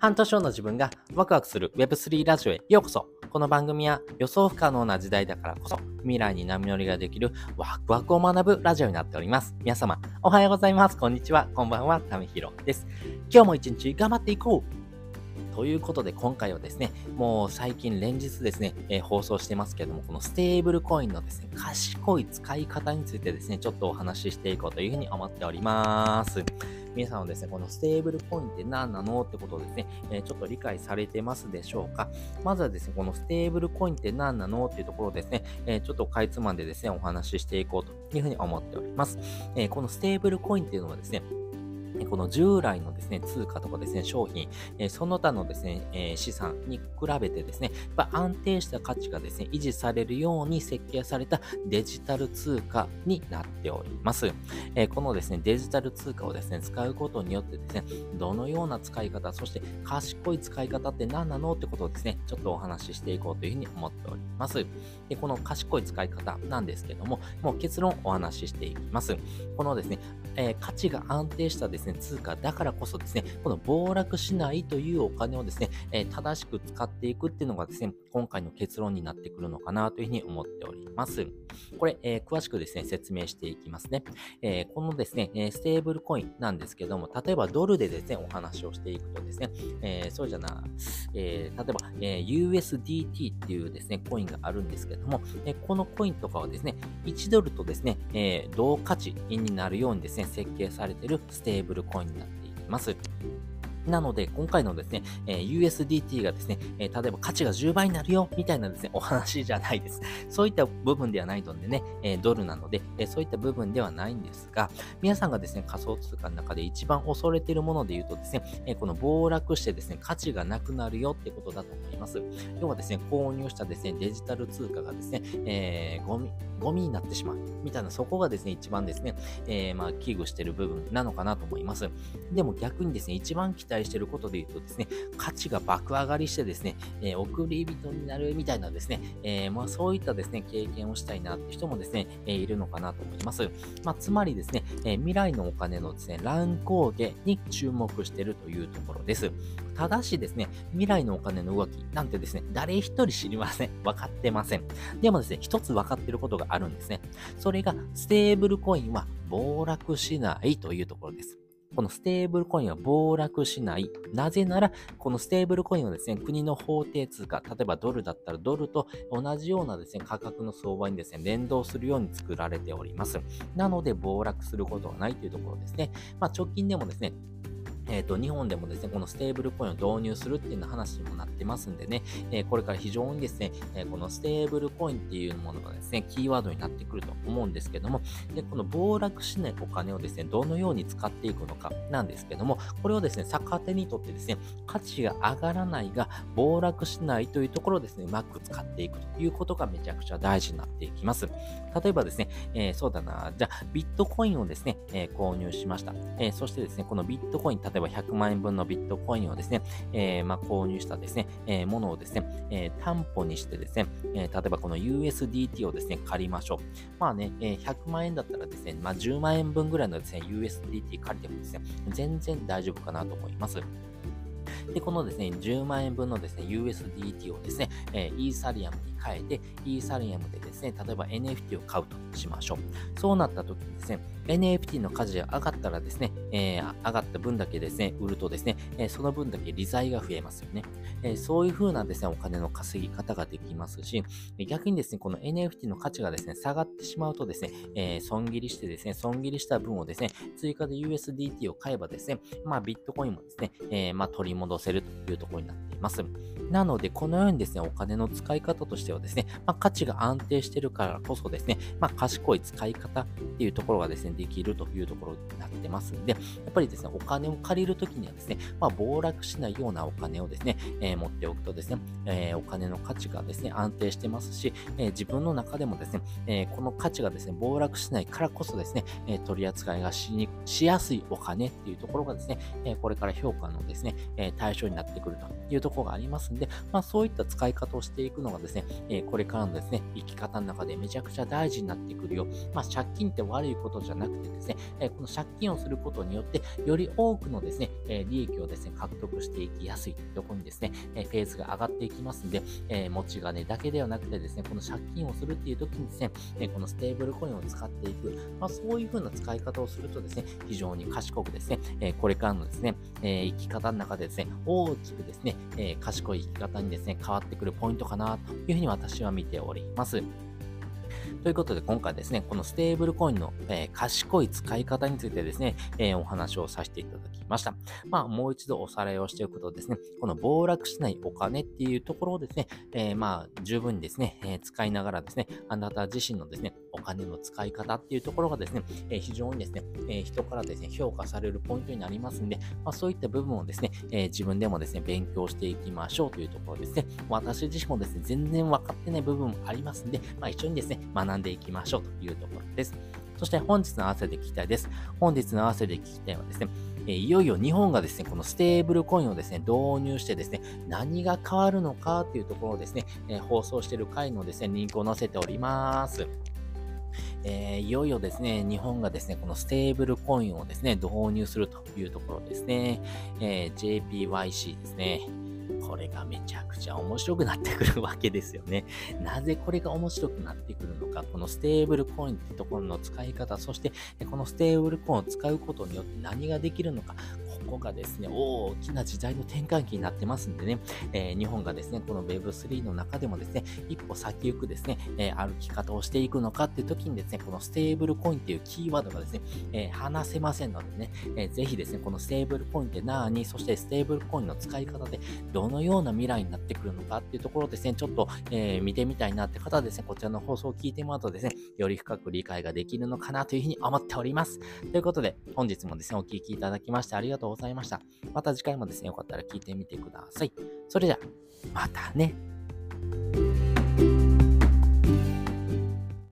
半年後の自分がワクワクする Web3 ラジオへようこそこの番組は予想不可能な時代だからこそ未来に波乗りができるワクワクを学ぶラジオになっております。皆様、おはようございます。こんにちは。こんばんは。ためひろです。今日も一日頑張っていこうということで、今回はですね、もう最近連日ですね、えー、放送してますけども、このステーブルコインのですね、賢い使い方についてですね、ちょっとお話ししていこうというふうに思っております。皆さんはですね、このステーブルコインって何なのってことをですね、え、ちょっと理解されてますでしょうか？まずはですね、このステーブルコインって何なのっていうところをですね、え、ちょっとかいつまんでですね、お話ししていこうというふうに思っております。えこのステーブルコインっていうのはですね、この従来のですね、通貨とかですね、商品、えその他のですね、え資産に比べてですね、やっぱ安定した価値がですね、維持されるように設計されたデジタル通貨になっております。えこのですね、デジタル通貨をですね、使うことによってですね、どのような使い方、そして賢い使い方って何なのってことをですね、ちょっとお話ししていこうというふうに思っております。でこの賢い使い方なんですけども、もう結論お話ししていきます。このですね、えー、価値が安定したですね、通貨だからこそですね、この暴落しないというお金をですね、えー、正しく使っていくっていうのがですね、今回の結論になってくるのかなというふうに思っております。これ、えー、詳しくですね、説明していきますね。えこのですね、えステーブルコインなんですけども、例えばドルでですね、お話をしていくとですね、えそうじゃな、え例えば、え USDT っていうですね、コインがあるんですけども、えこのコインとかはですね、1ドルとですね、え同価値になるようにですね、設計されているステーブルコインになっています。なので、今回のですね、え、USDT がですね、え、例えば価値が10倍になるよ、みたいなですね、お話じゃないです。そういった部分ではないのでね、え、ドルなので、えそういった部分ではないんですが、皆さんがですね、仮想通貨の中で一番恐れているもので言うとですね、えこの暴落してですね、価値がなくなるよってことだと思います。要はですね、購入したですね、デジタル通貨がですね、えゴミ、ゴミになってしまう。みたいな、そこがですね、一番ですね、えまあ、危惧している部分なのかなと思います。でも逆にですね、一番期待していることで言うとですね、価値が爆上がりしてですね、えー、送り人になるみたいなですね、えー、まあそういったですね、経験をしたいなって人もですね、えー、いるのかなと思います。まあつまりですね、え未来のお金のですね、乱高下に注目しているというところです。ただしですね、未来のお金の動きなんてですね、誰一人知りません。分かってません。でもですね、一つ分かっていることがあるんですね。それが、ステーブルコインは暴落しないというところです。このステーブルコインは暴落しない。なぜなら、このステーブルコインはですね、国の法定通貨、例えばドルだったらドルと同じようなですね、価格の相場にですね、連動するように作られております。なので、暴落することはないというところですね。まあ、直近でもですね、え、ー、と、日本でもですね、このステーブルコインを導入するっていうような話にもなってますんでね、えー、これから非常にですね、えー、このステーブルコインっていうものがですね、キーワードになってくると思うんですけども、でこの暴落しないお金をですね、どのように使っていくのかなんですけども、これをですね、逆手にとってですね、価値が上がらないが暴落しないというところをですね、うまく使っていくということがめちゃくちゃ大事になっていきます。例えばですね、えそうだな、じゃあ、ビットコインをですね、え購入しました。えそしてですね、このビットコイン、例えば100万円分のビットコインをですね、えー、まあ、購入したですね、えー、ものをですね、えー、担保にしてですね、え例えばこの USDT をですね、借りましょう。まあね、え100万円だったらですね、まあ、10万円分ぐらいのですね、USDT 借りてもですね、全然大丈夫かなと思います。で、このですね、10万円分のですね、USDT をですね、えー、イーサリアムに変えて、イーサリアムでですね、例えば NFT を買うとしましょう。そうなった時にですね、NFT の価値が上がったらですね、えー、上がった分だけですね、売るとですね、えー、その分だけ利材が増えますよね。えー、そういう風なですね、お金の稼ぎ方ができますし、逆にですね、この NFT の価値がですね、下がってしまうとですね、え、損切りしてですね、損切りした分をですね、追加で USDT を買えばですね、まあビットコインもですね、え、まあ取り戻せるというところになっています。なので、このようにですね、お金の使い方としてはですね、まあ価値が安定してるからこそですね、まあ賢い使い方っていうところがですね、できるというところになってますんで、やっぱりですね、お金を借りるときにはですね、まあ、暴落しないようなお金をですね、えー、持っておくとですね、えー、お金の価値がですね、安定してますし、えー、自分の中でもですね、えこの価値がですね、暴落しないからこそですね、え取り扱いがしにしやすいお金っていうところがですね、えこれから評価のですね、え対対象になってくるというところがありますんで、まあそういった使い方をしていくのがですね、えー、これからのですね、生き方の中でめちゃくちゃ大事になってくるよ。まあ借金って悪いことじゃなくてですね、えー、この借金をすることによって、より多くのですね、え利益をですね、獲得していきやすいというところにですね、えフェーズが上がっていきますんで、え持ち金だけではなくてですね、この借金をするっていう時にですね、えこのステーブルコインを使っていく、まあそういう風な使い方をするとですね、非常に賢くですね、えこれからのですね、え生き方の中でですね、大きくですね、え賢い生き方にですね、変わってくるポイントかなというふうに私は見ております。ということで、今回ですね、このステーブルコインの、えー、賢い使い方についてですね、えー、お話をさせていただきました。まあ、もう一度おさらいをしておくとですね、この暴落しないお金っていうところをですね、えー、まあ、十分にですね、え使いながらですね、あなた自身のですね、お金の使い方っていうところがですね、え非常にですね、え人からですね、評価されるポイントになりますんで、まあ、そういった部分をですね、え自分でもですね、勉強していきましょうというところですね。私自身もですね、全然分かってない部分もありますんで、まあ、一緒にですね、学んでいきましょうというところです。そして本日の合わせで聞きたいです。本日の合わせで聞きたいはですね、えいよいよ日本がですね、このステーブルコインをですね、導入してですね、何が変わるのかっていうところをですね、え放送している回のですね、リンクを載せております。えー、いよいよですね、日本がですね、このステーブルコインをですね、導入するというところですね。えー、JPYC ですね。これがめちゃくちゃ面白くなってくるわけですよね。なぜこれが面白くなってくるのか、このステーブルコインってところの使い方、そしてこのステーブルコインを使うことによって何ができるのか、ここがですね、大きな時代の転換期になってますんでね、えー、日本がですね、この Web3 の中でもですね、一歩先行くですね、えー、歩き方をしていくのかっていう時にですね、このステーブルコインっていうキーワードがですね、えー、外せませんのでね、えー、ぜひですね、このステーブルコインって何、そしてステーブルコインの使い方でどのような未来になってくるのかっていうところですね、ちょっと、えー、見てみたいなって方はですね、こちらの放送を聞いてもらうとですね、より深く理解ができるのかなというふうに思っております。ということで、本日もですね、お聴きいただきましてありがとうございました。ざいました。また次回もですね、よかったら聞いてみてください。それじゃあ、またね。